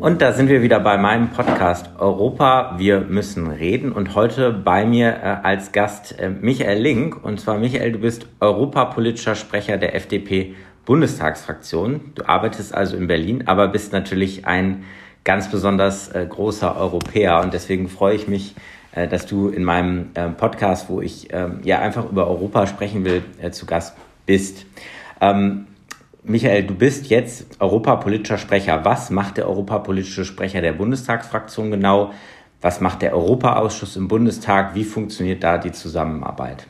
Und da sind wir wieder bei meinem Podcast Europa, wir müssen reden. Und heute bei mir äh, als Gast äh, Michael Link. Und zwar Michael, du bist europapolitischer Sprecher der FDP Bundestagsfraktion. Du arbeitest also in Berlin, aber bist natürlich ein ganz besonders äh, großer Europäer. Und deswegen freue ich mich, äh, dass du in meinem äh, Podcast, wo ich ähm, ja einfach über Europa sprechen will, äh, zu Gast bist. Ähm, Michael, du bist jetzt europapolitischer Sprecher. Was macht der europapolitische Sprecher der Bundestagsfraktion genau? Was macht der Europaausschuss im Bundestag? Wie funktioniert da die Zusammenarbeit?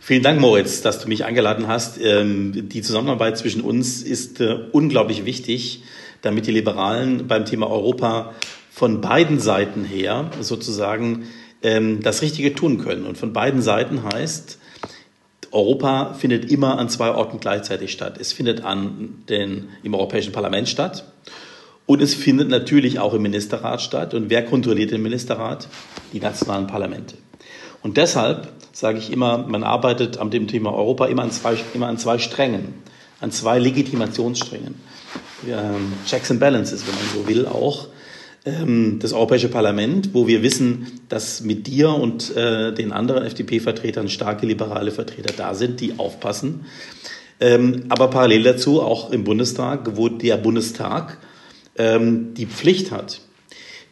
Vielen Dank, Moritz, dass du mich eingeladen hast. Ähm, die Zusammenarbeit zwischen uns ist äh, unglaublich wichtig, damit die Liberalen beim Thema Europa von beiden Seiten her sozusagen ähm, das Richtige tun können. Und von beiden Seiten heißt, Europa findet immer an zwei Orten gleichzeitig statt. Es findet an den, im Europäischen Parlament statt und es findet natürlich auch im Ministerrat statt. Und wer kontrolliert den Ministerrat? Die nationalen Parlamente. Und deshalb sage ich immer, man arbeitet am dem Thema Europa immer an zwei, immer an zwei Strängen, an zwei Legitimationssträngen. Ähm, Checks and Balances, wenn man so will, auch das Europäische Parlament, wo wir wissen, dass mit dir und äh, den anderen FDP-Vertretern starke liberale Vertreter da sind, die aufpassen. Ähm, aber parallel dazu auch im Bundestag, wo der Bundestag ähm, die Pflicht hat,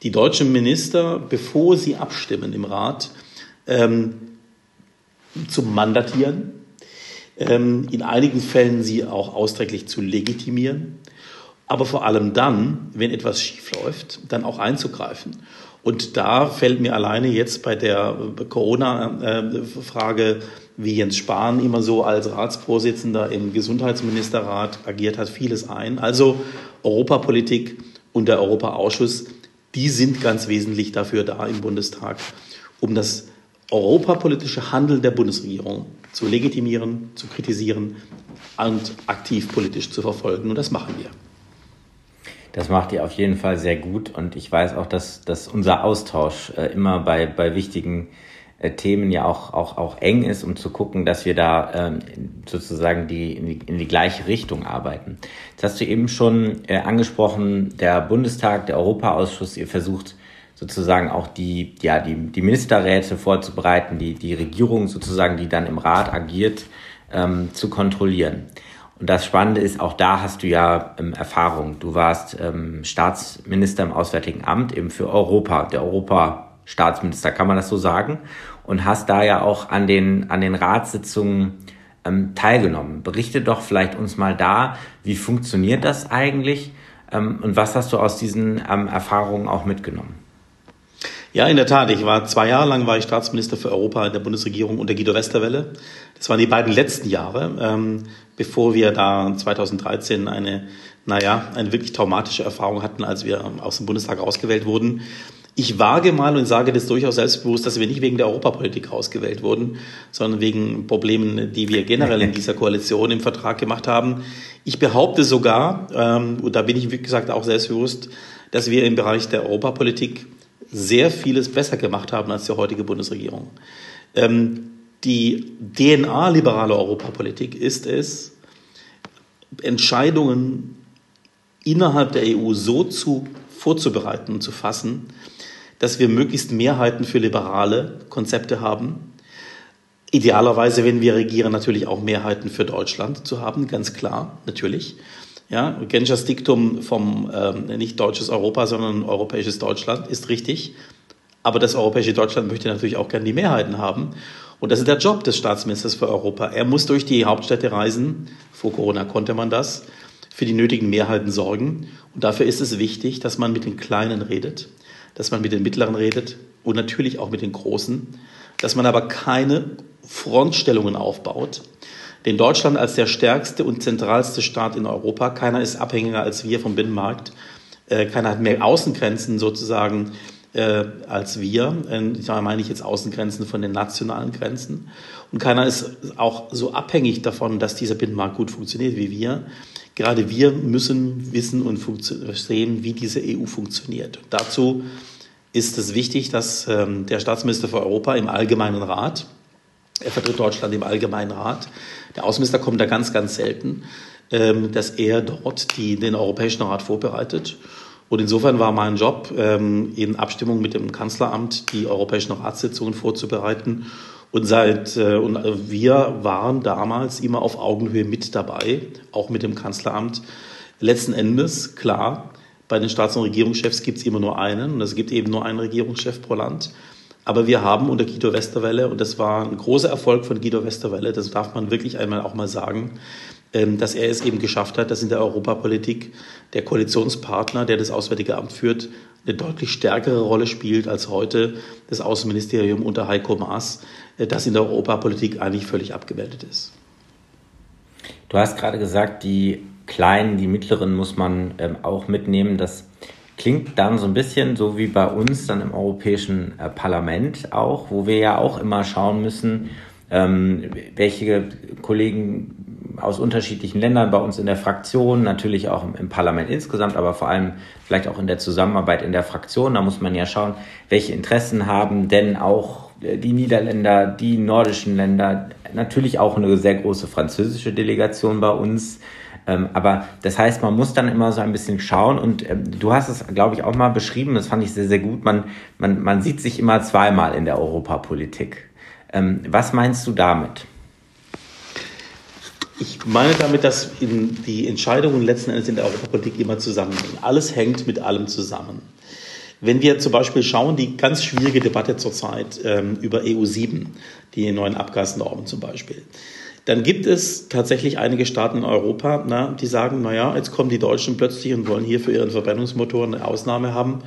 die deutschen Minister, bevor sie abstimmen im Rat, ähm, zu mandatieren, ähm, in einigen Fällen sie auch ausdrücklich zu legitimieren aber vor allem dann, wenn etwas schiefläuft, dann auch einzugreifen. Und da fällt mir alleine jetzt bei der Corona-Frage, wie Jens Spahn immer so als Ratsvorsitzender im Gesundheitsministerrat agiert hat, vieles ein. Also Europapolitik und der Europaausschuss, die sind ganz wesentlich dafür da im Bundestag, um das europapolitische Handeln der Bundesregierung zu legitimieren, zu kritisieren und aktiv politisch zu verfolgen. Und das machen wir. Das macht ihr auf jeden Fall sehr gut und ich weiß auch, dass, dass unser Austausch äh, immer bei, bei wichtigen äh, Themen ja auch, auch, auch eng ist, um zu gucken, dass wir da ähm, sozusagen die in, die in die gleiche Richtung arbeiten. Jetzt hast du eben schon äh, angesprochen, der Bundestag, der Europaausschuss, ihr versucht sozusagen auch die, ja, die, die Ministerräte vorzubereiten, die, die Regierung sozusagen, die dann im Rat agiert, ähm, zu kontrollieren. Und das Spannende ist, auch da hast du ja ähm, Erfahrung. Du warst ähm, Staatsminister im Auswärtigen Amt eben für Europa, der Europa-Staatsminister, kann man das so sagen? Und hast da ja auch an den, an den Ratssitzungen ähm, teilgenommen. Berichte doch vielleicht uns mal da, wie funktioniert das eigentlich ähm, und was hast du aus diesen ähm, Erfahrungen auch mitgenommen? Ja, in der Tat. Ich war zwei Jahre lang war ich Staatsminister für Europa in der Bundesregierung unter Guido Westerwelle. Das waren die beiden letzten Jahre, ähm, bevor wir da 2013 eine, naja, eine wirklich traumatische Erfahrung hatten, als wir aus dem Bundestag rausgewählt wurden. Ich wage mal und sage das durchaus selbstbewusst, dass wir nicht wegen der Europapolitik rausgewählt wurden, sondern wegen Problemen, die wir generell in dieser Koalition im Vertrag gemacht haben. Ich behaupte sogar, ähm, und da bin ich wie gesagt auch selbstbewusst, dass wir im Bereich der Europapolitik sehr vieles besser gemacht haben als die heutige Bundesregierung. Ähm, die DNA liberaler Europapolitik ist es, Entscheidungen innerhalb der EU so zu, vorzubereiten und zu fassen, dass wir möglichst Mehrheiten für liberale Konzepte haben. Idealerweise, wenn wir regieren, natürlich auch Mehrheiten für Deutschland zu haben, ganz klar, natürlich. Ja, Genschers Diktum vom ähm, nicht deutsches Europa, sondern europäisches Deutschland ist richtig. Aber das europäische Deutschland möchte natürlich auch gerne die Mehrheiten haben. Und das ist der Job des Staatsministers für Europa. Er muss durch die Hauptstädte reisen. Vor Corona konnte man das. Für die nötigen Mehrheiten sorgen. Und dafür ist es wichtig, dass man mit den Kleinen redet, dass man mit den Mittleren redet und natürlich auch mit den Großen, dass man aber keine Frontstellungen aufbaut, den Deutschland als der stärkste und zentralste Staat in Europa. Keiner ist abhängiger als wir vom Binnenmarkt. Äh, keiner hat mehr Außengrenzen sozusagen äh, als wir. Äh, ich meine ich jetzt Außengrenzen von den nationalen Grenzen. Und keiner ist auch so abhängig davon, dass dieser Binnenmarkt gut funktioniert wie wir. Gerade wir müssen wissen und verstehen, wie diese EU funktioniert. Und dazu ist es wichtig, dass ähm, der Staatsminister für Europa im Allgemeinen Rat Er vertritt Deutschland im Allgemeinen Rat. Der Außenminister kommt da ganz, ganz selten, ähm, dass er dort die, den Europäischen Rat vorbereitet. Und insofern war mein Job, ähm, in Abstimmung mit dem Kanzleramt die europäischen Ratssitzungen vorzubereiten. Und seit äh, und wir waren damals immer auf Augenhöhe mit dabei, auch mit dem Kanzleramt. Letzten Endes, klar, bei den Staats- und Regierungschefs gibt es immer nur einen und es gibt eben nur einen Regierungschef pro Land. Aber wir haben unter Guido Westerwelle, und das war ein großer Erfolg von Guido Westerwelle, das darf man wirklich einmal auch mal sagen, ähm, dass er es eben geschafft hat, dass in der Europapolitik der Koalitionspartner, der das Auswärtige Amt führt, eine deutlich stärkere Rolle spielt als heute das Außenministerium unter Heiko Maas, äh, das in der Europapolitik eigentlich völlig abgemeldet ist. Du hast gerade gesagt, die kleinen, die mittleren muss man ähm, auch mitnehmen. Das klingt dann so ein bisschen so wie bei uns dann im Europäischen äh, Parlament auch, wo wir ja auch immer schauen müssen, ähm, welche Kollegen aus unterschiedlichen Ländern bei uns in der Fraktion, natürlich auch im, Parlament insgesamt, aber vor allem vielleicht auch in der Zusammenarbeit in der Fraktion. Da muss man ja schauen, welche Interessen haben denn auch äh, die Niederländer, die nordischen Länder, natürlich auch eine sehr große französische Delegation bei uns. Ähm, aber das heißt, man muss dann immer so ein bisschen schauen und ähm, du hast es, glaube ich, auch mal beschrieben, das fand ich sehr, sehr gut. Man, man, man sieht sich immer zweimal in der Europapolitik. Ähm, was meinst du damit? Ich meine damit, dass die Entscheidungen letzten Endes in der Europapolitik immer zusammenhängen. Alles hängt mit allem zusammen. Wenn wir zum Beispiel schauen, die ganz schwierige Debatte zurzeit ähm, über EU7, die neuen Abgasnormen zum Beispiel, dann gibt es tatsächlich einige Staaten in Europa, na, die sagen, naja, jetzt kommen die Deutschen plötzlich und wollen hier für ihren Verbrennungsmotoren eine Ausnahme haben.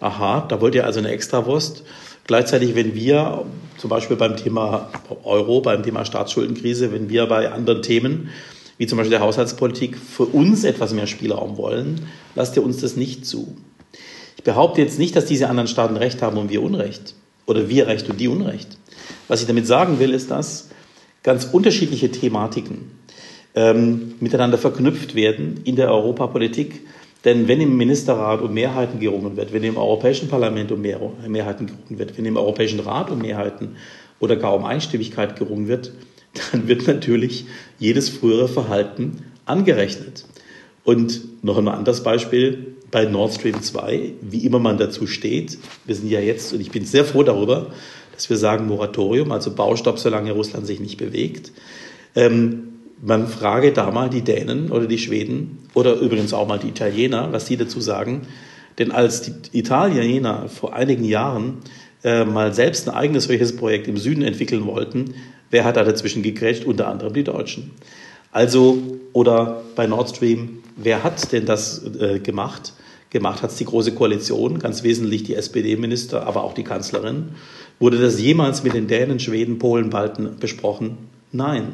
Aha, da wollt ihr also eine Extrawurst. Gleichzeitig, wenn wir zum Beispiel beim Thema Euro, beim Thema Staatsschuldenkrise, wenn wir bei anderen Themen, wie zum Beispiel der Haushaltspolitik, für uns etwas mehr Spielraum wollen, lasst ihr uns das nicht zu. Ich behaupte jetzt nicht, dass diese anderen Staaten Recht haben und wir Unrecht. Oder wir Recht und die Unrecht. Was ich damit sagen will, ist, dass ganz unterschiedliche Thematiken ähm, miteinander verknüpft werden in der Europapolitik. Denn wenn im Ministerrat um Mehrheiten gerungen wird, wenn im Europäischen Parlament um Mehr Mehrheiten gerungen wird, wenn im Europäischen Rat um Mehrheiten oder gar um Einstimmigkeit gerungen wird, dann wird natürlich jedes frühere Verhalten angerechnet. Und noch ein anderes Beispiel bei Nord Stream 2, wie immer man dazu steht. Wir sind ja jetzt, und ich bin sehr froh darüber, dass wir sagen Moratorium, also Baustopp, solange Russland sich nicht bewegt. Ähm, man frage da mal die Dänen oder die Schweden oder übrigens auch mal die Italiener, was sie dazu sagen. Denn als die Italiener vor einigen Jahren äh, mal selbst ein eigenes solches Projekt im Süden entwickeln wollten, wer hat da dazwischen gegrätscht? Unter anderem die Deutschen. Also, oder bei Nord Stream, wer hat denn das äh, gemacht? Gemacht hat es die Große Koalition, ganz wesentlich die SPD-Minister, aber auch die Kanzlerin. Wurde das jemals mit den Dänen, Schweden, Polen, Balten besprochen? Nein.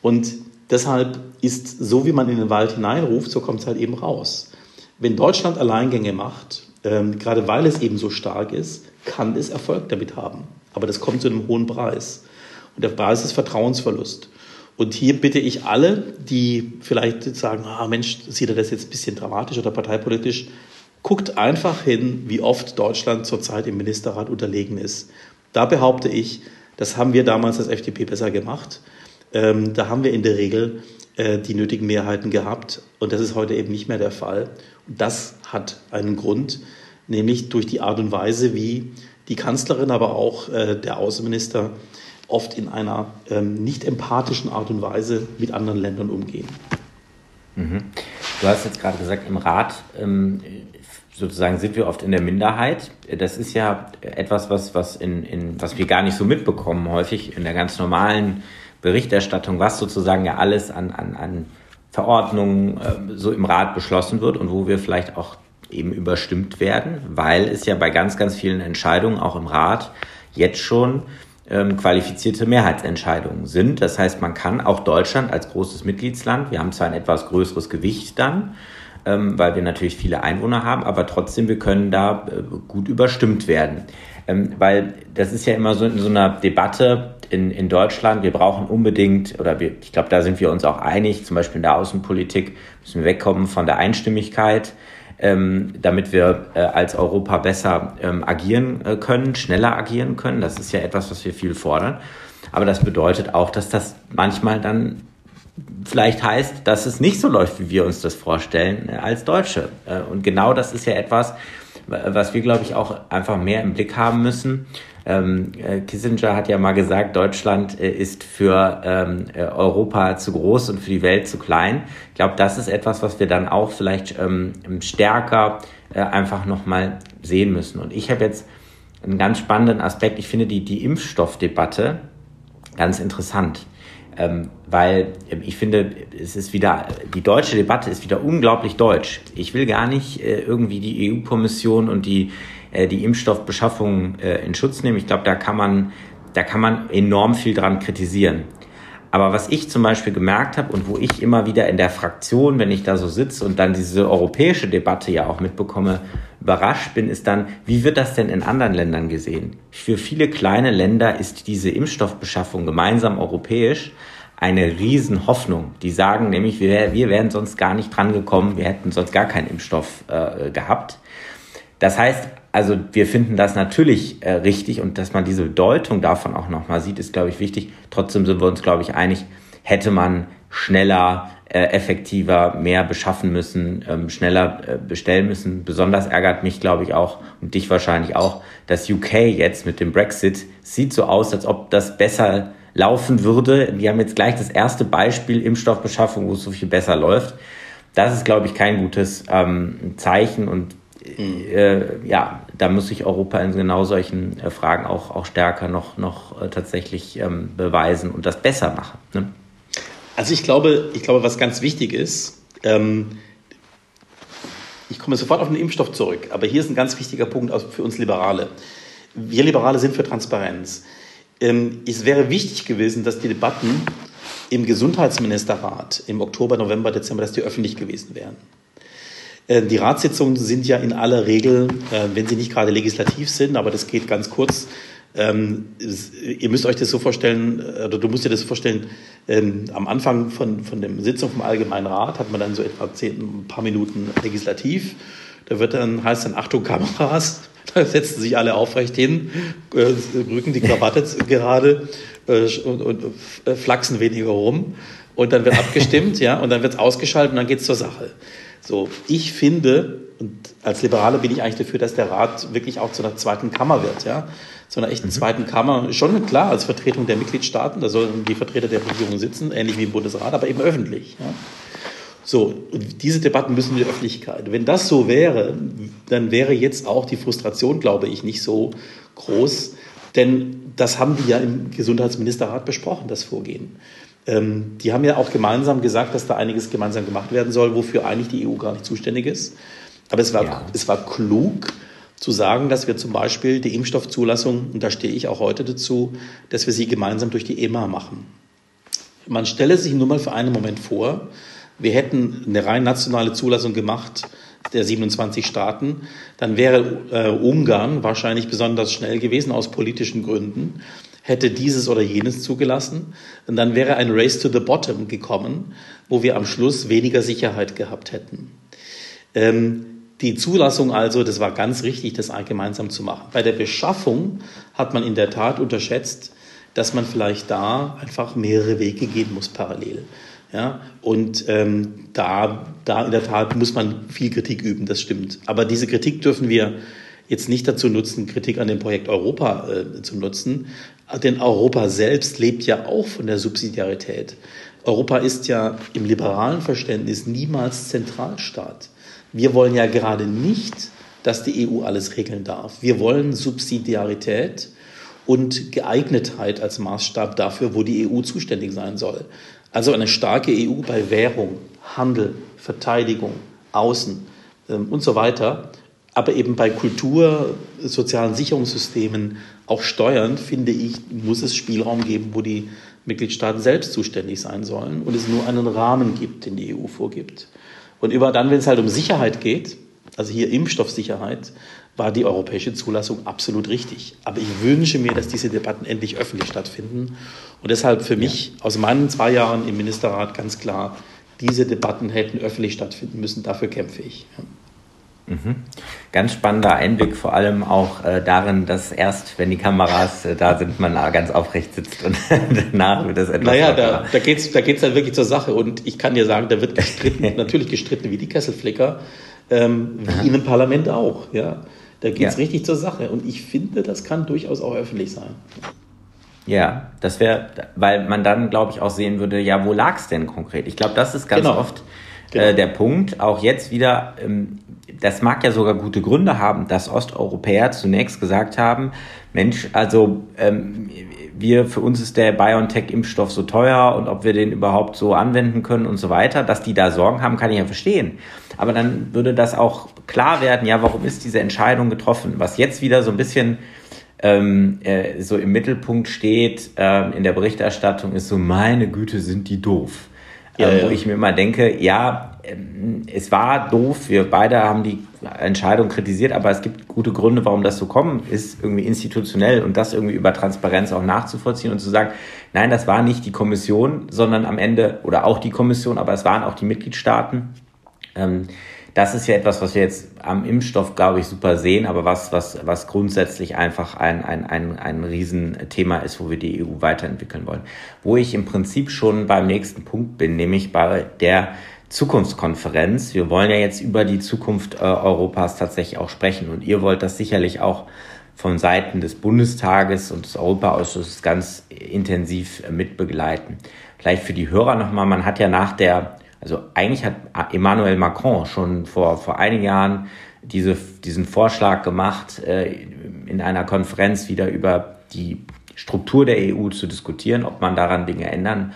Und deshalb ist so, wie man in den Wald hineinruft, so kommt es halt eben raus. Wenn Deutschland Alleingänge macht, ähm, gerade weil es eben so stark ist, kann es Erfolg damit haben. Aber das kommt zu einem hohen Preis. Und der Preis ist Vertrauensverlust. Und hier bitte ich alle, die vielleicht sagen, ah Mensch, sieht er das jetzt ein bisschen dramatisch oder parteipolitisch, Guckt einfach hin, wie oft Deutschland zurzeit im Ministerrat unterlegen ist. Da behaupte ich, das haben wir damals als FDP besser gemacht. Ähm, da haben wir in der Regel äh, die nötigen Mehrheiten gehabt und das ist heute eben nicht mehr der Fall. Und das hat einen Grund, nämlich durch die Art und Weise, wie die Kanzlerin, aber auch äh, der Außenminister oft in einer ähm, nicht empathischen Art und Weise mit anderen Ländern umgehen. Mhm. Du hast jetzt gerade gesagt, im Rat ähm, sozusagen sind wir oft in der Minderheit. Das ist ja etwas, was, was, in, in, was wir gar nicht so mitbekommen, häufig in der ganz normalen Berichterstattung, was sozusagen ja alles an, an, an Verordnungen äh, so im Rat beschlossen wird und wo wir vielleicht auch eben überstimmt werden, weil es ja bei ganz, ganz vielen Entscheidungen auch im Rat jetzt schon ähm, qualifizierte Mehrheitsentscheidungen sind. Das heißt, man kann auch Deutschland als großes Mitgliedsland, wir haben zwar ein etwas größeres Gewicht dann, ähm, weil wir natürlich viele Einwohner haben, aber trotzdem, wir können da äh, gut überstimmt werden. Ähm, weil das ist ja immer so in so einer Debatte in, in Deutschland, wir brauchen unbedingt, oder wir, ich glaube, da sind wir uns auch einig, zum Beispiel in der Außenpolitik müssen wir wegkommen von der Einstimmigkeit, ähm, damit wir äh, als Europa besser ähm, agieren äh, können, schneller agieren können. Das ist ja etwas, was wir viel fordern. Aber das bedeutet auch, dass das manchmal dann vielleicht heißt, dass es nicht so läuft, wie wir uns das vorstellen äh, als Deutsche. Äh, und genau das ist ja etwas, was wir, glaube ich, auch einfach mehr im Blick haben müssen. Ähm, äh, Kissinger hat ja mal gesagt, Deutschland äh, ist für ähm, äh, Europa zu groß und für die Welt zu klein. Ich glaube, das ist etwas, was wir dann auch vielleicht ähm, stärker äh, einfach nochmal sehen müssen. Und ich habe jetzt einen ganz spannenden Aspekt. Ich finde die, die Impfstoffdebatte ganz interessant. Ähm, weil ähm, ich finde, es ist wieder, die deutsche Debatte ist wieder unglaublich deutsch. Ich will gar nicht äh, irgendwie die EU-Kommission und die äh, die Impfstoffbeschaffung äh, in Schutz nehmen. Ich glaube, da kann man, da kann man enorm viel dran kritisieren. Aber was ich zum Beispiel gemerkt habe und wo ich immer wieder in der Fraktion, wenn ich da so sitze und dann diese europäische Debatte ja auch mitbekomme, überrascht bin, ist dann, wie wird das denn in anderen Ländern gesehen? Für viele kleine Länder ist diese Impfstoffbeschaffung gemeinsam europäisch eine Riesenhoffnung. Die sagen nämlich, wir, wir wären sonst gar nicht dran gekommen, wir hätten sonst gar keinen Impfstoff äh, gehabt. Das heißt, also wir finden das natürlich äh, richtig und dass man diese Deutung davon auch nochmal sieht, ist, glaube ich, wichtig. Trotzdem sind wir uns, glaube ich, einig, hätte man schneller, äh, effektiver, mehr beschaffen müssen, ähm, schneller äh, bestellen müssen. Besonders ärgert mich, glaube ich, auch und dich wahrscheinlich auch, dass UK jetzt mit dem Brexit sieht so aus, als ob das besser laufen würde. Die haben jetzt gleich das erste Beispiel Impfstoffbeschaffung, wo es so viel besser läuft. Das ist, glaube ich, kein gutes ähm, Zeichen und äh, ja, da muss sich Europa in genau solchen äh, Fragen auch, auch stärker noch, noch äh, tatsächlich ähm, beweisen und das besser machen. Ne? Also ich glaube, ich glaube, was ganz wichtig ist, ähm, ich komme sofort auf den Impfstoff zurück, aber hier ist ein ganz wichtiger Punkt für uns Liberale. Wir Liberale sind für Transparenz. Ähm, es wäre wichtig gewesen, dass die Debatten im Gesundheitsministerrat im Oktober, November, Dezember, dass die öffentlich gewesen wären. Äh, die Ratssitzungen sind ja in aller Regel, äh, wenn sie nicht gerade legislativ sind, aber das geht ganz kurz, ähm, ihr müsst euch das so vorstellen, äh, oder du musst dir das vorstellen, ähm, am Anfang von, von der Sitzung vom Allgemeinen Rat hat man dann so etwa zehn, ein paar Minuten legislativ. Da wird dann, heißt dann, Achtung, Kameras, da setzen sich alle aufrecht hin, rücken die Krawatte gerade und, und flachsen weniger rum. Und dann wird abgestimmt, ja, und dann wird es ausgeschaltet und dann geht es zur Sache. So, ich finde, und als Liberaler bin ich eigentlich dafür, dass der Rat wirklich auch zu einer zweiten Kammer wird, ja. Zu einer echten mhm. zweiten Kammer. Schon klar, als Vertretung der Mitgliedstaaten, da sollen die Vertreter der Regierung sitzen, ähnlich wie im Bundesrat, aber eben öffentlich, ja. So, und diese Debatten müssen in die Öffentlichkeit. Wenn das so wäre, dann wäre jetzt auch die Frustration, glaube ich, nicht so groß, denn das haben die ja im Gesundheitsministerrat besprochen, das Vorgehen. Ähm, die haben ja auch gemeinsam gesagt, dass da einiges gemeinsam gemacht werden soll, wofür eigentlich die EU gar nicht zuständig ist. Aber es war, ja. es war klug zu sagen, dass wir zum Beispiel die Impfstoffzulassung, und da stehe ich auch heute dazu, dass wir sie gemeinsam durch die EMA machen. Man stelle sich nur mal für einen Moment vor, wir hätten eine rein nationale Zulassung gemacht der 27 Staaten, dann wäre äh, Ungarn wahrscheinlich besonders schnell gewesen aus politischen Gründen hätte dieses oder jenes zugelassen. Und dann wäre ein Race to the Bottom gekommen, wo wir am Schluss weniger Sicherheit gehabt hätten. Ähm, die Zulassung also, das war ganz richtig, das gemeinsam zu machen. Bei der Beschaffung hat man in der Tat unterschätzt, dass man vielleicht da einfach mehrere Wege gehen muss parallel. Ja, und ähm, da, da in der Tat muss man viel Kritik üben, das stimmt. Aber diese Kritik dürfen wir jetzt nicht dazu nutzen, Kritik an dem Projekt Europa äh, zu nutzen, denn Europa selbst lebt ja auch von der Subsidiarität. Europa ist ja im liberalen Verständnis niemals Zentralstaat. Wir wollen ja gerade nicht, dass die EU alles regeln darf. Wir wollen Subsidiarität und Geeignetheit als Maßstab dafür, wo die EU zuständig sein soll. Also eine starke EU bei Währung, Handel, Verteidigung, Außen ähm, und so weiter aber eben bei Kultur, sozialen Sicherungssystemen, auch Steuern, finde ich, muss es Spielraum geben, wo die Mitgliedstaaten selbst zuständig sein sollen und es nur einen Rahmen gibt, den die EU vorgibt. Und über dann, wenn es halt um Sicherheit geht, also hier Impfstoffsicherheit, war die europäische Zulassung absolut richtig. Aber ich wünsche mir, dass diese Debatten endlich öffentlich stattfinden. Und deshalb für mich aus meinen zwei Jahren im Ministerrat ganz klar, diese Debatten hätten öffentlich stattfinden müssen. Dafür kämpfe ich. Ja. Mhm. Ganz spannender Einblick, vor allem auch äh, darin, dass erst, wenn die Kameras äh, da sind, man ganz aufrecht sitzt und danach wird es etwas. Naja, da, da geht es da geht's dann wirklich zur Sache und ich kann dir sagen, da wird gestritten, natürlich gestritten wie die Kesselflicker, ähm, wie Aha. in einem Parlament auch. Ja? Da geht es ja. richtig zur Sache und ich finde, das kann durchaus auch öffentlich sein. Ja, das wäre, weil man dann, glaube ich, auch sehen würde, ja, wo lag es denn konkret? Ich glaube, das ist ganz genau. oft genau. äh, der Punkt. Auch jetzt wieder, ähm, das mag ja sogar gute Gründe haben, dass Osteuropäer zunächst gesagt haben, Mensch, also ähm, wir, für uns ist der BioNTech-Impfstoff so teuer und ob wir den überhaupt so anwenden können und so weiter, dass die da Sorgen haben, kann ich ja verstehen. Aber dann würde das auch klar werden, ja, warum ist diese Entscheidung getroffen? Was jetzt wieder so ein bisschen ähm, äh, so im Mittelpunkt steht äh, in der Berichterstattung, ist so, meine Güte, sind die doof. Ja, ähm, wo ja. ich mir immer denke, ja, ähm, es war doof, wir beide haben die Entscheidung kritisiert, aber es gibt gute Gründe, warum das so kommen ist, irgendwie institutionell und das irgendwie über Transparenz auch nachzuvollziehen und zu sagen, nein, das war nicht die Kommission, sondern am Ende, oder auch die Kommission, aber es waren auch die Mitgliedstaaten. Ähm, das ist ja etwas, was wir jetzt am Impfstoff, glaube ich, super sehen, aber was, was, was grundsätzlich einfach ein, ein, ein, ein Riesenthema ist, wo wir die EU weiterentwickeln wollen. Wo ich im Prinzip schon beim nächsten Punkt bin, nämlich bei der Zukunftskonferenz. Wir wollen ja jetzt über die Zukunft äh, Europas tatsächlich auch sprechen und ihr wollt das sicherlich auch von Seiten des Bundestages und des Europaausschusses ganz intensiv äh, mitbegleiten. Vielleicht für die Hörer nochmal, man hat ja nach der also eigentlich hat Emmanuel Macron schon vor, vor einigen Jahren diese, diesen Vorschlag gemacht, äh, in einer Konferenz wieder über die Struktur der EU zu diskutieren, ob man daran Dinge ändern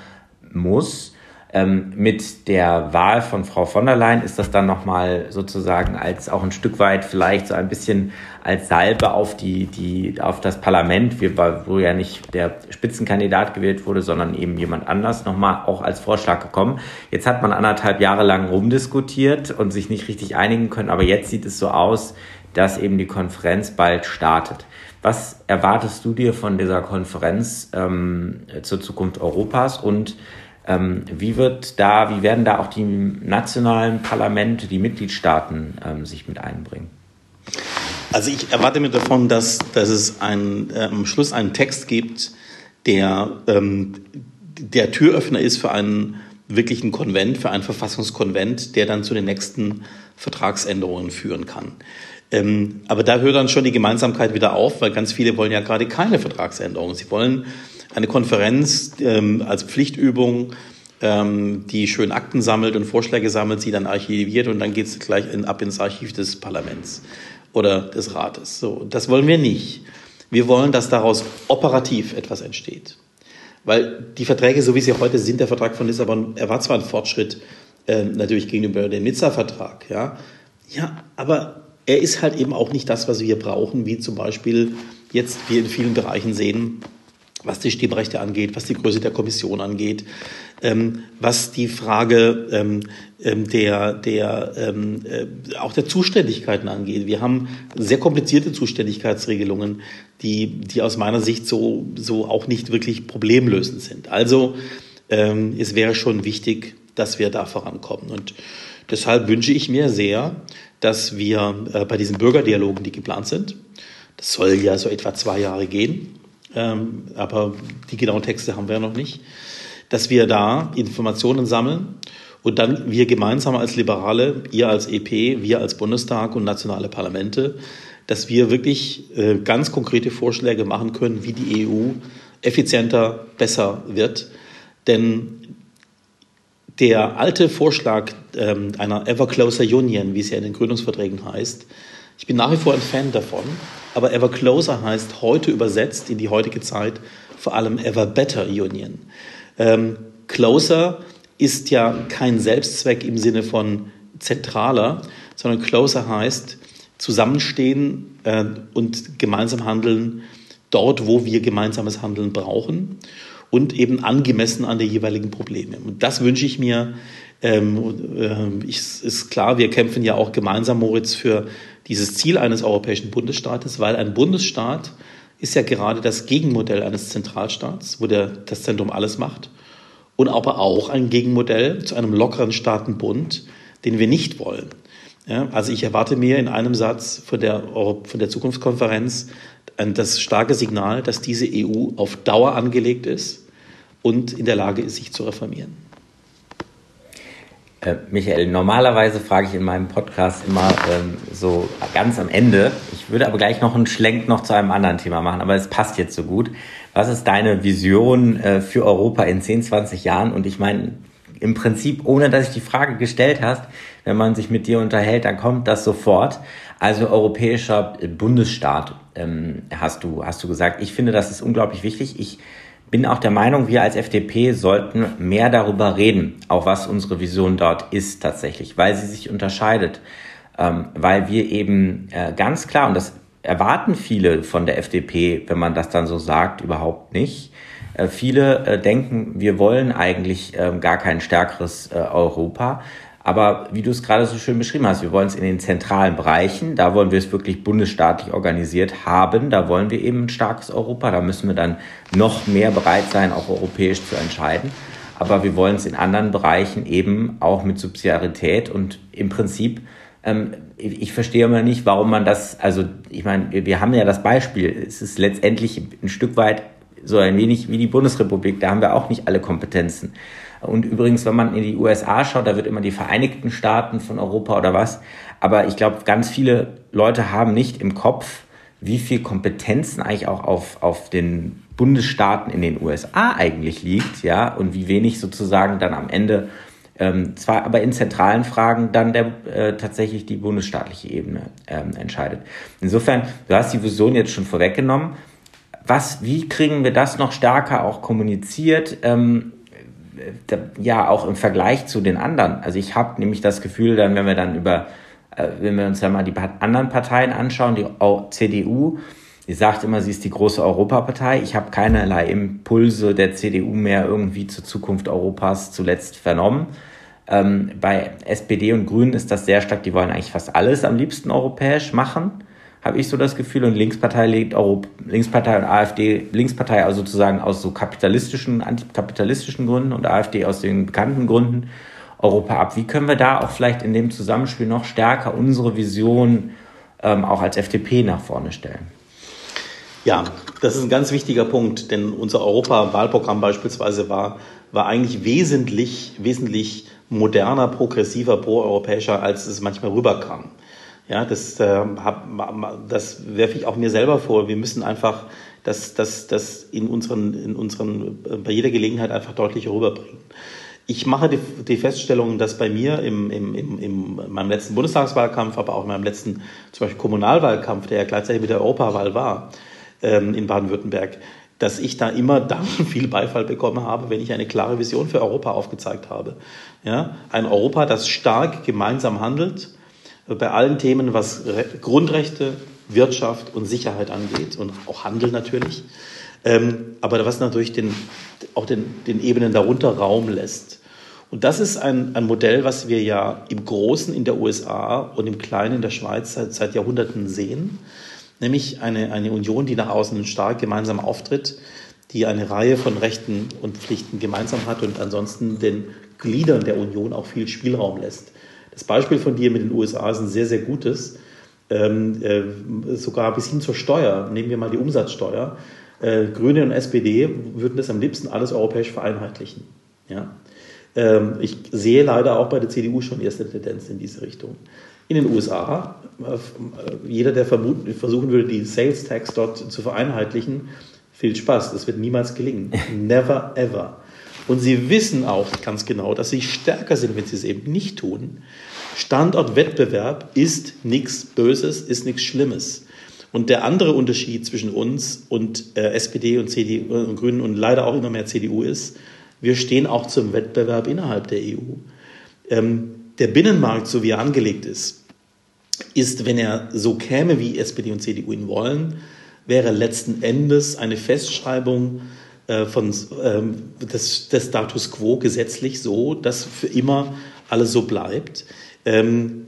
muss. Ähm, mit der Wahl von Frau von der Leyen ist das dann nochmal sozusagen als auch ein Stück weit vielleicht so ein bisschen als Salbe auf die, die, auf das Parlament, wo ja nicht der Spitzenkandidat gewählt wurde, sondern eben jemand anders nochmal auch als Vorschlag gekommen. Jetzt hat man anderthalb Jahre lang rumdiskutiert und sich nicht richtig einigen können, aber jetzt sieht es so aus, dass eben die Konferenz bald startet. Was erwartest du dir von dieser Konferenz ähm, zur Zukunft Europas und wie wird da, wie werden da auch die nationalen Parlamente, die Mitgliedstaaten ähm, sich mit einbringen? Also ich erwarte mir davon, dass, dass es ein, äh, am Schluss einen Text gibt, der ähm, der Türöffner ist für einen wirklichen Konvent, für einen Verfassungskonvent, der dann zu den nächsten Vertragsänderungen führen kann. Ähm, aber da hört dann schon die Gemeinsamkeit wieder auf, weil ganz viele wollen ja gerade keine Vertragsänderungen. Sie wollen eine Konferenz ähm, als Pflichtübung, ähm, die schön Akten sammelt und Vorschläge sammelt, sie dann archiviert und dann geht es gleich in, ab ins Archiv des Parlaments oder des Rates. So, das wollen wir nicht. Wir wollen, dass daraus operativ etwas entsteht. Weil die Verträge, so wie sie heute sind, der Vertrag von Lissabon, er war zwar ein Fortschritt äh, natürlich gegenüber dem Nizza-Vertrag, ja, ja, aber er ist halt eben auch nicht das, was wir brauchen, wie zum Beispiel jetzt wir in vielen Bereichen sehen, was die Stimmrechte angeht, was die Größe der Kommission angeht, ähm, was die Frage ähm, ähm der, der, ähm, äh, auch der Zuständigkeiten angeht. Wir haben sehr komplizierte Zuständigkeitsregelungen, die, die aus meiner Sicht so, so auch nicht wirklich problemlösend sind. Also ähm, es wäre schon wichtig, dass wir da vorankommen. Und deshalb wünsche ich mir sehr, dass wir äh, bei diesen Bürgerdialogen, die geplant sind, das soll ja so etwa zwei Jahre gehen, ähm, aber die genauen Texte haben wir ja noch nicht, dass wir da Informationen sammeln und dann wir gemeinsam als Liberale, ihr als EP, wir als Bundestag und nationale Parlamente, dass wir wirklich äh, ganz konkrete Vorschläge machen können, wie die EU effizienter, besser wird. Denn der alte Vorschlag ähm, einer Ever Closer Union, wie es ja in den Gründungsverträgen heißt, ich bin nach wie vor ein Fan davon, aber Ever Closer heißt heute übersetzt in die heutige Zeit vor allem Ever Better Union. Ähm, closer ist ja kein Selbstzweck im Sinne von zentraler, sondern Closer heißt zusammenstehen äh, und gemeinsam handeln dort, wo wir gemeinsames Handeln brauchen und eben angemessen an die jeweiligen Probleme. Und das wünsche ich mir. Ähm, äh, ich, ist klar, wir kämpfen ja auch gemeinsam, Moritz, für dieses Ziel eines europäischen Bundesstaates, weil ein Bundesstaat ist ja gerade das Gegenmodell eines Zentralstaats, wo der, das Zentrum alles macht. Und aber auch ein Gegenmodell zu einem lockeren Staatenbund, den wir nicht wollen. Ja, also ich erwarte mir in einem Satz von der, von der Zukunftskonferenz das starke Signal, dass diese EU auf Dauer angelegt ist und in der Lage ist, sich zu reformieren. Äh, Michael, normalerweise frage ich in meinem Podcast immer ähm, so ganz am Ende. Ich würde aber gleich noch einen Schlenk noch zu einem anderen Thema machen, aber es passt jetzt so gut. Was ist deine Vision äh, für Europa in 10, 20 Jahren? Und ich meine, im Prinzip, ohne dass ich die Frage gestellt hast, wenn man sich mit dir unterhält, dann kommt das sofort. Also europäischer Bundesstaat, ähm, hast du, hast du gesagt. Ich finde, das ist unglaublich wichtig. Ich bin auch der Meinung, wir als FDP sollten mehr darüber reden, auch was unsere Vision dort ist tatsächlich, weil sie sich unterscheidet, ähm, weil wir eben äh, ganz klar, und das erwarten viele von der FDP, wenn man das dann so sagt, überhaupt nicht. Äh, viele äh, denken, wir wollen eigentlich äh, gar kein stärkeres äh, Europa, aber wie du es gerade so schön beschrieben hast, wir wollen es in den zentralen Bereichen, da wollen wir es wirklich bundesstaatlich organisiert haben, da wollen wir eben ein starkes Europa, da müssen wir dann noch mehr bereit sein, auch europäisch zu entscheiden. Aber wir wollen es in anderen Bereichen eben auch mit Subsidiarität und im Prinzip, ähm, ich verstehe immer nicht, warum man das, also ich meine, wir haben ja das Beispiel, es ist letztendlich ein Stück weit so ein wenig wie die Bundesrepublik, da haben wir auch nicht alle Kompetenzen. Und übrigens, wenn man in die USA schaut, da wird immer die Vereinigten Staaten von Europa oder was. Aber ich glaube, ganz viele Leute haben nicht im Kopf, wie viel Kompetenzen eigentlich auch auf, auf den Bundesstaaten in den USA eigentlich liegt, ja, und wie wenig sozusagen dann am Ende ähm, zwar aber in zentralen Fragen dann der, äh, tatsächlich die bundesstaatliche Ebene ähm, entscheidet. Insofern, du hast die Vision jetzt schon vorweggenommen. Was, wie kriegen wir das noch stärker auch kommuniziert? Ähm, ja auch im Vergleich zu den anderen. Also ich habe nämlich das Gefühl, dann, wenn wir dann über, äh, wenn wir uns ja mal die anderen Parteien anschauen, die CDU, die sagt immer, sie ist die große Europapartei. Ich habe keinerlei Impulse der CDU mehr irgendwie zur Zukunft Europas zuletzt vernommen. Ähm, bei SPD und Grünen ist das sehr stark, die wollen eigentlich fast alles am liebsten europäisch machen habe ich so das Gefühl. Und Linkspartei legt Europa, Linkspartei und AfD, Linkspartei also sozusagen aus so kapitalistischen, antikapitalistischen Gründen und AfD aus den bekannten Gründen Europa ab. Wie können wir da auch vielleicht in dem Zusammenspiel noch stärker unsere Vision ähm, auch als FDP nach vorne stellen? Ja, das ist ein ganz wichtiger Punkt, denn unser Europa-Wahlprogramm beispielsweise war, war eigentlich wesentlich, wesentlich moderner, progressiver, proeuropäischer, als es manchmal rüberkam. Ja, das, äh, das werfe ich auch mir selber vor. Wir müssen einfach das, das, das in unseren, in unseren, äh, bei jeder Gelegenheit einfach deutlich rüberbringen. Ich mache die, die Feststellung, dass bei mir im, im, im, in meinem letzten Bundestagswahlkampf, aber auch in meinem letzten zum Beispiel Kommunalwahlkampf, der ja gleichzeitig mit der Europawahl war ähm, in Baden-Württemberg, dass ich da immer dann viel Beifall bekommen habe, wenn ich eine klare Vision für Europa aufgezeigt habe. Ja, ein Europa, das stark gemeinsam handelt, bei allen Themen, was Grundrechte, Wirtschaft und Sicherheit angeht und auch Handel natürlich. Ähm, aber was natürlich den, auch den, den Ebenen darunter Raum lässt. Und das ist ein, ein Modell, was wir ja im Großen in der USA und im Kleinen in der Schweiz seit, seit Jahrhunderten sehen. Nämlich eine, eine Union, die nach außen stark gemeinsam auftritt, die eine Reihe von Rechten und Pflichten gemeinsam hat und ansonsten den Gliedern der Union auch viel Spielraum lässt. Das Beispiel von dir mit den USA ist ein sehr, sehr gutes. Ähm, äh, sogar bis hin zur Steuer. Nehmen wir mal die Umsatzsteuer. Äh, Grüne und SPD würden das am liebsten alles europäisch vereinheitlichen. Ja? Ähm, ich sehe leider auch bei der CDU schon erste Tendenzen in diese Richtung. In den USA, äh, jeder, der vermuten, versuchen würde, die Sales Tax dort zu vereinheitlichen, viel Spaß. Das wird niemals gelingen. Never ever. Und sie wissen auch ganz genau, dass sie stärker sind, wenn sie es eben nicht tun. Standortwettbewerb ist nichts Böses, ist nichts Schlimmes. Und der andere Unterschied zwischen uns und äh, SPD und CDU und Grünen und leider auch immer mehr CDU ist, wir stehen auch zum Wettbewerb innerhalb der EU. Ähm, der Binnenmarkt, so wie er angelegt ist, ist, wenn er so käme, wie SPD und CDU ihn wollen, wäre letzten Endes eine Festschreibung äh, von, ähm, des, des Status quo gesetzlich so, dass für immer alles so bleibt. Ähm,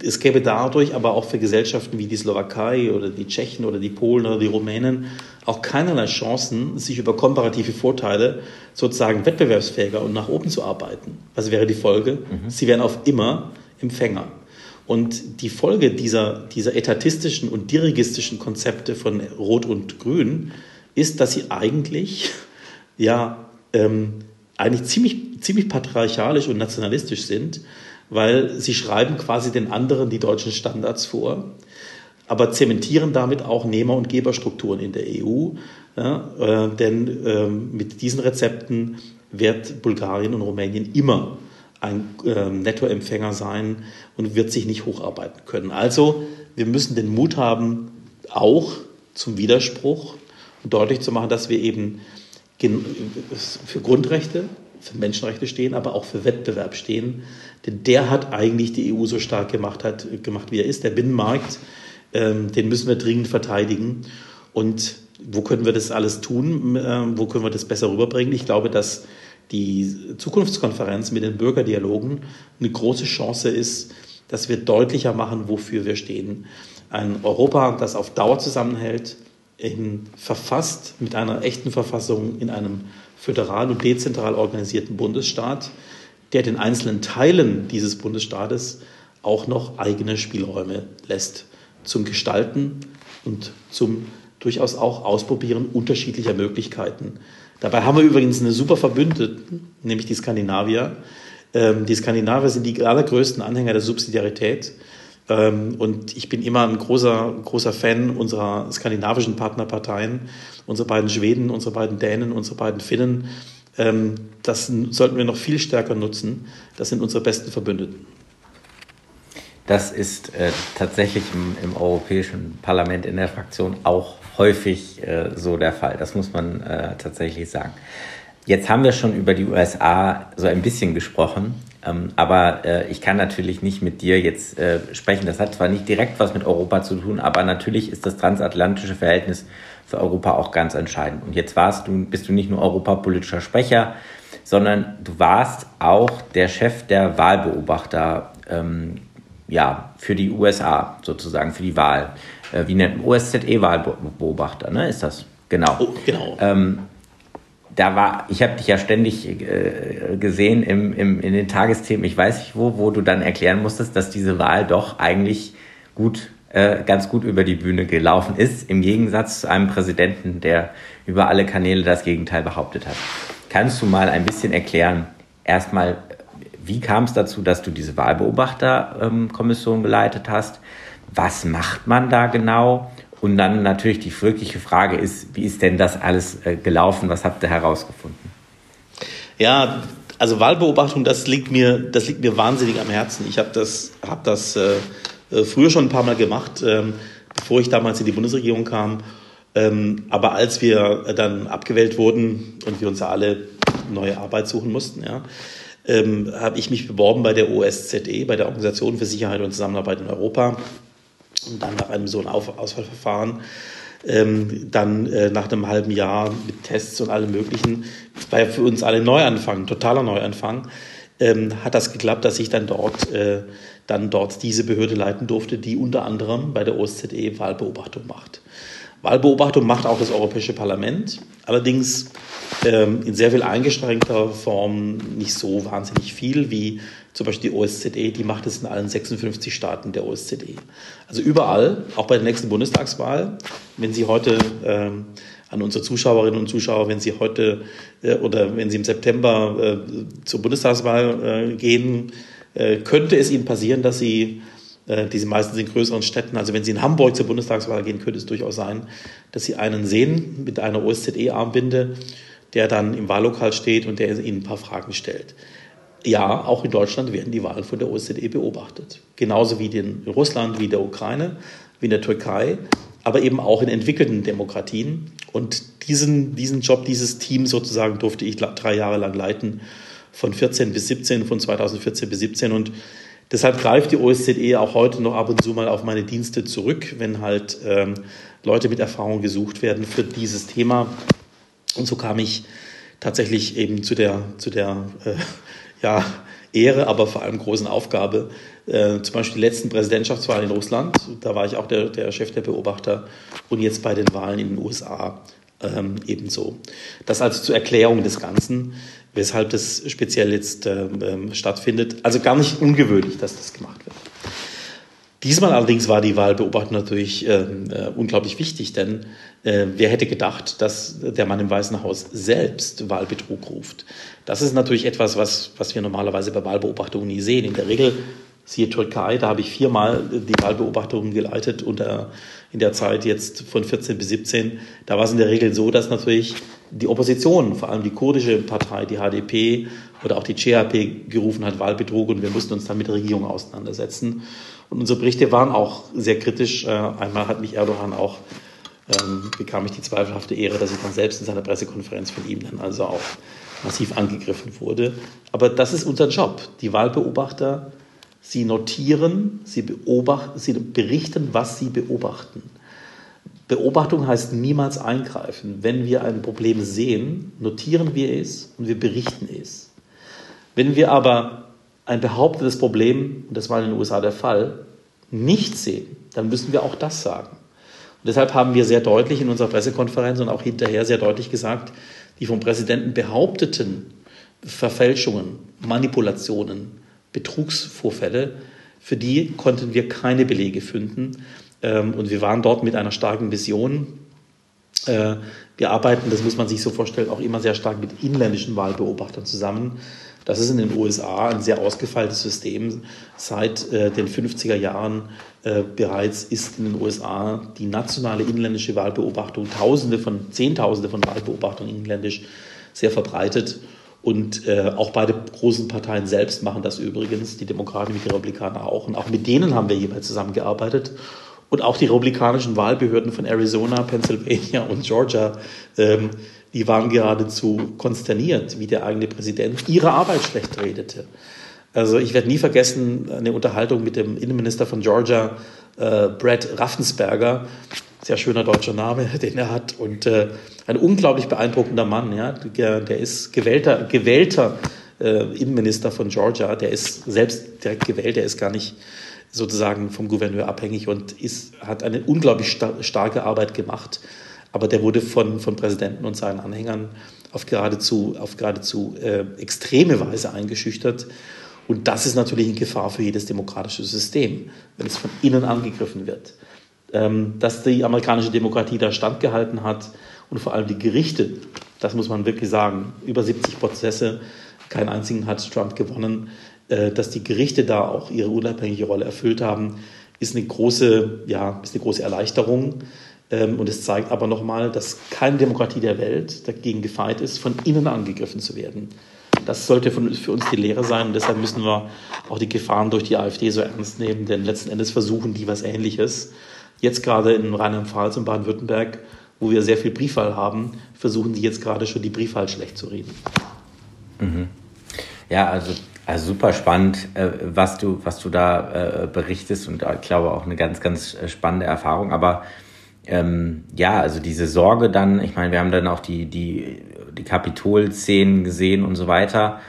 es gäbe dadurch aber auch für Gesellschaften wie die Slowakei oder die Tschechen oder die Polen oder die Rumänen auch keinerlei Chancen, sich über komparative Vorteile sozusagen wettbewerbsfähiger und nach oben zu arbeiten. Was wäre die Folge? Mhm. Sie wären auf immer Empfänger. Und die Folge dieser, dieser etatistischen und dirigistischen Konzepte von Rot und Grün ist, dass sie eigentlich ja ähm, eigentlich ziemlich, ziemlich patriarchalisch und nationalistisch sind, weil sie schreiben quasi den anderen die deutschen Standards vor, aber zementieren damit auch Nehmer- und Geberstrukturen in der EU. Ja, äh, denn äh, mit diesen Rezepten wird Bulgarien und Rumänien immer ein äh, Nettoempfänger sein und wird sich nicht hocharbeiten können. Also wir müssen den Mut haben, auch zum Widerspruch deutlich zu machen, dass wir eben für Grundrechte, für Menschenrechte stehen, aber auch für Wettbewerb stehen. Denn der hat eigentlich die EU so stark gemacht, hat, gemacht wie er ist. Der Binnenmarkt, ähm, den müssen wir dringend verteidigen. Und wo können wir das alles tun? Ähm, wo können wir das besser rüberbringen? Ich glaube, dass die Zukunftskonferenz mit den Bürgerdialogen eine große Chance ist, dass wir deutlicher machen, wofür wir stehen. Ein Europa, das auf Dauer zusammenhält, in, verfasst mit einer echten Verfassung in einem föderal und dezentral organisierten Bundesstaat, der den einzelnen Teilen dieses Bundesstaates auch noch eigene Spielräume lässt zum Gestalten und zum durchaus auch Ausprobieren unterschiedlicher Möglichkeiten. Dabei haben wir übrigens eine super Verbündeten, nämlich die Skandinavier. Ähm, die Skandinavier sind die allergrößten Anhänger der Subsidiarität. Ähm, und ich bin immer ein großer, großer Fan unserer skandinavischen Partnerparteien, unsere beiden Schweden, unsere beiden Dänen, unsere beiden Finnen. Ähm, das sollten wir noch viel stärker nutzen. Das sind unsere besten Verbündeten. Das ist äh, tatsächlich im, im, Europäischen Parlament in der Fraktion auch häufig äh, so der Fall. Das muss man äh, tatsächlich sagen. Jetzt haben wir schon über die USA so ein bisschen gesprochen. Ähm, aber äh, ich kann natürlich nicht mit dir jetzt äh, sprechen. Das hat zwar nicht direkt was mit Europa zu tun, aber natürlich ist das transatlantische Verhältnis für Europa auch ganz entscheidend. Und jetzt warst du, bist du nicht nur europapolitischer Sprecher, sondern du warst auch der Chef der Wahlbeobachter ähm, ja, für die USA sozusagen, für die Wahl. Äh, wie nennt man OSZE-Wahlbeobachter, ne? Ist das? Genau. Oh, genau. Ähm, da war, ich habe dich ja ständig äh, gesehen im, im, in den Tagesthemen, ich weiß nicht wo, wo du dann erklären musstest, dass diese Wahl doch eigentlich gut, äh, ganz gut über die Bühne gelaufen ist, im Gegensatz zu einem Präsidenten, der über alle Kanäle das Gegenteil behauptet hat. Kannst du mal ein bisschen erklären, erstmal, wie kam es dazu, dass du diese Wahlbeobachterkommission ähm, geleitet hast? Was macht man da genau? Und dann natürlich die wirkliche Frage ist, wie ist denn das alles äh, gelaufen? Was habt ihr herausgefunden? Ja, also Wahlbeobachtung, das liegt mir, das liegt mir wahnsinnig am Herzen. Ich habe das, hab das äh, äh, früher schon ein paar Mal gemacht, ähm, bevor ich damals in die Bundesregierung kam. Ähm, aber als wir dann abgewählt wurden und wir uns alle neue Arbeit suchen mussten, ja, ähm, habe ich mich beworben bei der OSZE, bei der Organisation für Sicherheit und Zusammenarbeit in Europa und dann nach einem so einem Auswahlverfahren, ähm, dann äh, nach einem halben Jahr mit Tests und allem Möglichen, war ja für uns alle Neuanfang, totaler Neuanfang, ähm, hat das geklappt, dass ich dann dort, äh, dann dort diese Behörde leiten durfte, die unter anderem bei der OSZE Wahlbeobachtung macht. Wahlbeobachtung macht auch das Europäische Parlament, allerdings ähm, in sehr viel eingeschränkter Form nicht so wahnsinnig viel wie zum Beispiel die OSZE, die macht es in allen 56 Staaten der OSZE. Also überall, auch bei der nächsten Bundestagswahl, wenn Sie heute ähm, an unsere Zuschauerinnen und Zuschauer, wenn Sie heute äh, oder wenn Sie im September äh, zur Bundestagswahl äh, gehen, äh, könnte es Ihnen passieren, dass Sie äh, diese meistens in größeren Städten. Also wenn Sie in Hamburg zur Bundestagswahl gehen, könnte es durchaus sein, dass Sie einen sehen mit einer OSZE-Armbinde, der dann im Wahllokal steht und der Ihnen ein paar Fragen stellt ja, auch in Deutschland werden die Wahlen von der OSZE beobachtet. Genauso wie in Russland, wie in der Ukraine, wie in der Türkei, aber eben auch in entwickelten Demokratien. Und diesen, diesen Job, dieses Team sozusagen durfte ich drei Jahre lang leiten, von 14 bis 17, von 2014 bis 17. Und deshalb greift die OSZE auch heute noch ab und zu mal auf meine Dienste zurück, wenn halt ähm, Leute mit Erfahrung gesucht werden für dieses Thema. Und so kam ich tatsächlich eben zu der, zu der äh, ja, Ehre, aber vor allem großen Aufgabe. Äh, zum Beispiel die letzten Präsidentschaftswahlen in Russland, da war ich auch der, der Chef der Beobachter und jetzt bei den Wahlen in den USA ähm, ebenso. Das also zur Erklärung des Ganzen, weshalb das speziell jetzt ähm, ähm, stattfindet. Also gar nicht ungewöhnlich, dass das gemacht wird. Diesmal allerdings war die Wahlbeobachtung natürlich äh, äh, unglaublich wichtig, denn äh, wer hätte gedacht, dass der Mann im Weißen Haus selbst Wahlbetrug ruft? Das ist natürlich etwas, was, was wir normalerweise bei Wahlbeobachtungen nie sehen. In der Regel, siehe Türkei, da habe ich viermal die Wahlbeobachtungen geleitet unter, in der Zeit jetzt von 14 bis 17. Da war es in der Regel so, dass natürlich die Opposition, vor allem die kurdische Partei, die HDP oder auch die CHP gerufen hat, Wahlbetrug und wir mussten uns dann mit der Regierung auseinandersetzen. Und unsere Berichte waren auch sehr kritisch. Äh, einmal hat mich Erdogan auch, ähm, bekam ich die zweifelhafte Ehre, dass ich dann selbst in seiner Pressekonferenz von ihm dann also auch massiv angegriffen wurde. Aber das ist unser Job. Die Wahlbeobachter, sie notieren, sie, beobachten, sie berichten, was sie beobachten. Beobachtung heißt niemals eingreifen. Wenn wir ein Problem sehen, notieren wir es und wir berichten es. Wenn wir aber ein behauptetes Problem, und das war in den USA der Fall, nicht sehen, dann müssen wir auch das sagen. Und deshalb haben wir sehr deutlich in unserer Pressekonferenz und auch hinterher sehr deutlich gesagt, die vom Präsidenten behaupteten Verfälschungen, Manipulationen, Betrugsvorfälle, für die konnten wir keine Belege finden. Ähm, und wir waren dort mit einer starken Vision. Äh, wir arbeiten, das muss man sich so vorstellen, auch immer sehr stark mit inländischen Wahlbeobachtern zusammen. Das ist in den USA ein sehr ausgefeiltes System. Seit äh, den 50er Jahren äh, bereits ist in den USA die nationale inländische Wahlbeobachtung, Tausende von, Zehntausende von Wahlbeobachtern inländisch, sehr verbreitet. Und äh, auch beide großen Parteien selbst machen das übrigens, die Demokraten wie die Republikaner auch. Und auch mit denen haben wir jeweils zusammengearbeitet. Und auch die republikanischen Wahlbehörden von Arizona, Pennsylvania und Georgia ähm, die waren geradezu konsterniert, wie der eigene Präsident ihre Arbeit schlecht redete. Also ich werde nie vergessen eine Unterhaltung mit dem Innenminister von Georgia, äh, Brad Raffensperger, sehr schöner deutscher Name, den er hat und äh, ein unglaublich beeindruckender Mann. Ja, der, der ist gewählter, gewählter äh, Innenminister von Georgia. Der ist selbst direkt gewählt. Der ist gar nicht sozusagen vom Gouverneur abhängig und ist, hat eine unglaublich star starke Arbeit gemacht aber der wurde von, von Präsidenten und seinen Anhängern auf geradezu, auf geradezu äh, extreme Weise eingeschüchtert. Und das ist natürlich eine Gefahr für jedes demokratische System, wenn es von innen angegriffen wird. Ähm, dass die amerikanische Demokratie da standgehalten hat und vor allem die Gerichte, das muss man wirklich sagen, über 70 Prozesse, keinen einzigen hat Trump gewonnen, äh, dass die Gerichte da auch ihre unabhängige Rolle erfüllt haben, ist eine große, ja, ist eine große Erleichterung. Ähm, und es zeigt aber nochmal, dass keine Demokratie der Welt dagegen gefeit ist, von innen angegriffen zu werden. Das sollte für uns die Lehre sein und deshalb müssen wir auch die Gefahren durch die AfD so ernst nehmen, denn letzten Endes versuchen die was Ähnliches. Jetzt gerade in Rheinland-Pfalz und Baden-Württemberg, wo wir sehr viel Briefwahl haben, versuchen die jetzt gerade schon die Briefwahl schlecht zu reden. Mhm. Ja, also, also super spannend, äh, was, du, was du da äh, berichtest und ich glaube auch eine ganz, ganz äh, spannende Erfahrung. Aber ähm, ja, also diese Sorge dann, ich meine, wir haben dann auch die, die, die Kapitol-Szenen gesehen und so weiter.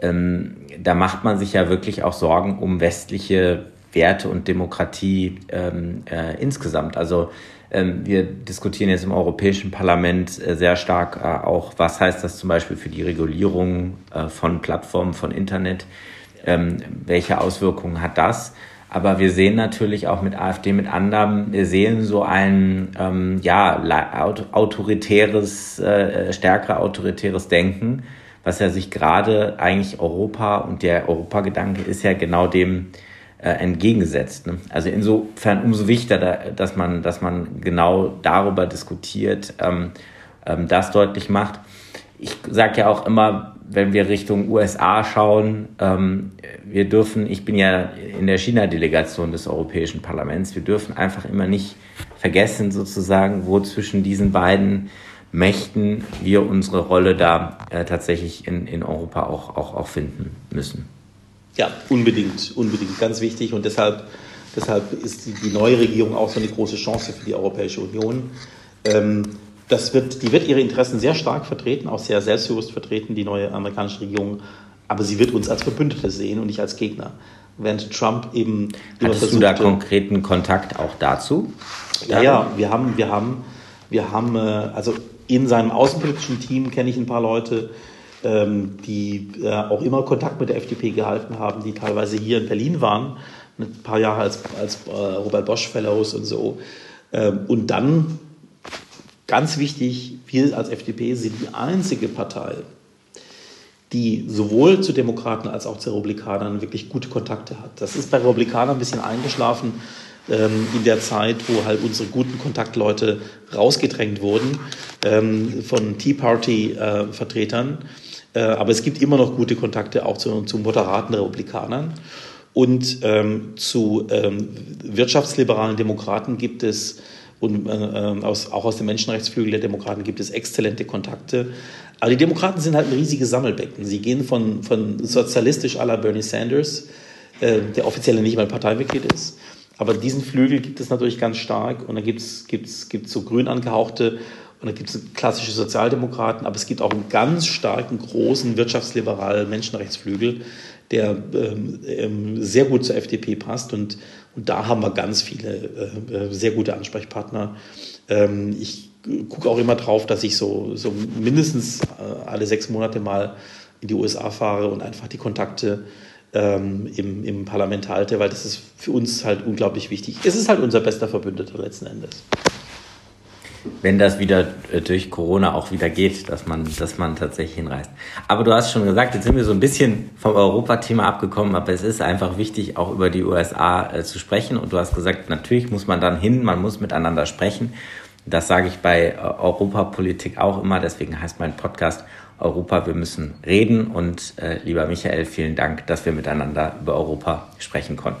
Ähm, da macht man sich ja wirklich auch Sorgen um westliche Werte und Demokratie ähm, äh, insgesamt. Also ähm, wir diskutieren jetzt im Europäischen Parlament äh, sehr stark äh, auch, was heißt das zum Beispiel für die Regulierung äh, von Plattformen, von Internet, ähm, welche Auswirkungen hat das? Aber wir sehen natürlich auch mit AfD, mit anderen, wir sehen so ein ähm, ja, autoritäres, äh, stärker autoritäres Denken, was ja sich gerade eigentlich Europa und der Europagedanke ist ja genau dem äh, entgegengesetzt. Ne? Also insofern umso wichtiger, dass man, dass man genau darüber diskutiert, ähm, ähm, das deutlich macht. Ich sage ja auch immer, wenn wir Richtung USA schauen, ähm, wir dürfen, ich bin ja in der China-Delegation des Europäischen Parlaments, wir dürfen einfach immer nicht vergessen, sozusagen, wo zwischen diesen beiden Mächten wir unsere Rolle da äh, tatsächlich in, in Europa auch, auch, auch finden müssen. Ja, unbedingt, unbedingt, ganz wichtig. Und deshalb, deshalb ist die, die neue Regierung auch so eine große Chance für die Europäische Union. Ähm, das wird, die wird ihre Interessen sehr stark vertreten, auch sehr selbstbewusst vertreten, die neue amerikanische Regierung. Aber sie wird uns als Verbündete sehen und nicht als Gegner. Während Trump eben. Hattest du da konkreten Kontakt auch dazu? Ja, ja, wir haben, wir haben, wir haben, äh, also in seinem außenpolitischen Team kenne ich ein paar Leute, ähm, die äh, auch immer Kontakt mit der FDP gehalten haben, die teilweise hier in Berlin waren, ein paar Jahre als, als äh, Robert Bosch Fellows und so. Ähm, und dann, ganz wichtig, wir als FDP sind die einzige Partei, die sowohl zu Demokraten als auch zu Republikanern wirklich gute Kontakte hat. Das ist bei Republikanern ein bisschen eingeschlafen ähm, in der Zeit, wo halt unsere guten Kontaktleute rausgedrängt wurden ähm, von Tea Party-Vertretern. Äh, äh, aber es gibt immer noch gute Kontakte auch zu, zu moderaten Republikanern. Und ähm, zu ähm, wirtschaftsliberalen Demokraten gibt es und äh, äh, aus, auch aus dem Menschenrechtsflügel der Demokraten gibt es exzellente Kontakte. Aber die Demokraten sind halt ein riesiges Sammelbecken. Sie gehen von, von sozialistisch à la Bernie Sanders, äh, der offiziell nicht mal Parteimitglied ist. Aber diesen Flügel gibt es natürlich ganz stark und dann gibt es gibt's, gibt's so grün angehauchte und dann gibt es klassische Sozialdemokraten, aber es gibt auch einen ganz starken, großen wirtschaftsliberalen Menschenrechtsflügel, der ähm, ähm, sehr gut zur FDP passt. Und, und da haben wir ganz viele äh, äh sehr gute Ansprechpartner. Ähm, ich gucke auch immer drauf, dass ich so, so mindestens äh, alle sechs Monate mal in die USA fahre und einfach die Kontakte ähm, im, im Parlament halte, weil das ist für uns halt unglaublich wichtig. Es ist halt unser bester Verbündeter letzten Endes wenn das wieder äh, durch Corona auch wieder geht, dass man, dass man tatsächlich hinreist. Aber du hast schon gesagt, jetzt sind wir so ein bisschen vom Europathema abgekommen, aber es ist einfach wichtig, auch über die USA äh, zu sprechen. Und du hast gesagt, natürlich muss man dann hin, man muss miteinander sprechen. Das sage ich bei äh, Europapolitik auch immer. Deswegen heißt mein Podcast Europa, wir müssen reden. Und äh, lieber Michael, vielen Dank, dass wir miteinander über Europa sprechen konnten.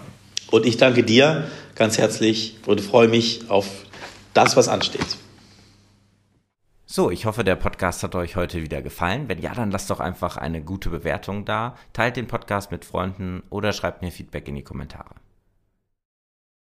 Und ich danke dir ganz herzlich und freue mich auf das, was ansteht. So, ich hoffe, der Podcast hat euch heute wieder gefallen. Wenn ja, dann lasst doch einfach eine gute Bewertung da, teilt den Podcast mit Freunden oder schreibt mir Feedback in die Kommentare.